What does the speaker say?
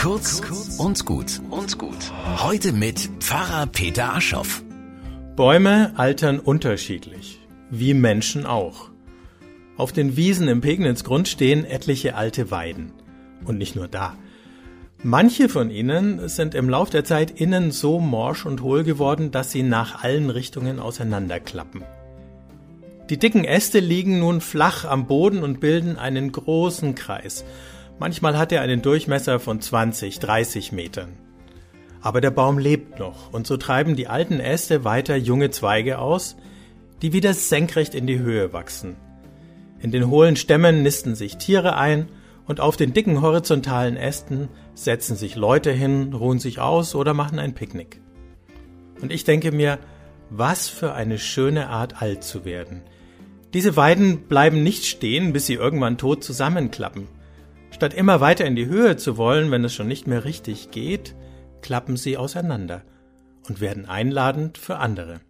Kurz und gut und gut. Heute mit Pfarrer Peter Aschoff. Bäume altern unterschiedlich, wie Menschen auch. Auf den Wiesen im Pegnitzgrund stehen etliche alte Weiden. Und nicht nur da. Manche von ihnen sind im Lauf der Zeit innen so morsch und hohl geworden, dass sie nach allen Richtungen auseinanderklappen. Die dicken Äste liegen nun flach am Boden und bilden einen großen Kreis. Manchmal hat er einen Durchmesser von 20, 30 Metern. Aber der Baum lebt noch, und so treiben die alten Äste weiter junge Zweige aus, die wieder senkrecht in die Höhe wachsen. In den hohlen Stämmen nisten sich Tiere ein, und auf den dicken horizontalen Ästen setzen sich Leute hin, ruhen sich aus oder machen ein Picknick. Und ich denke mir, was für eine schöne Art alt zu werden, diese Weiden bleiben nicht stehen, bis sie irgendwann tot zusammenklappen. Statt immer weiter in die Höhe zu wollen, wenn es schon nicht mehr richtig geht, klappen sie auseinander und werden einladend für andere.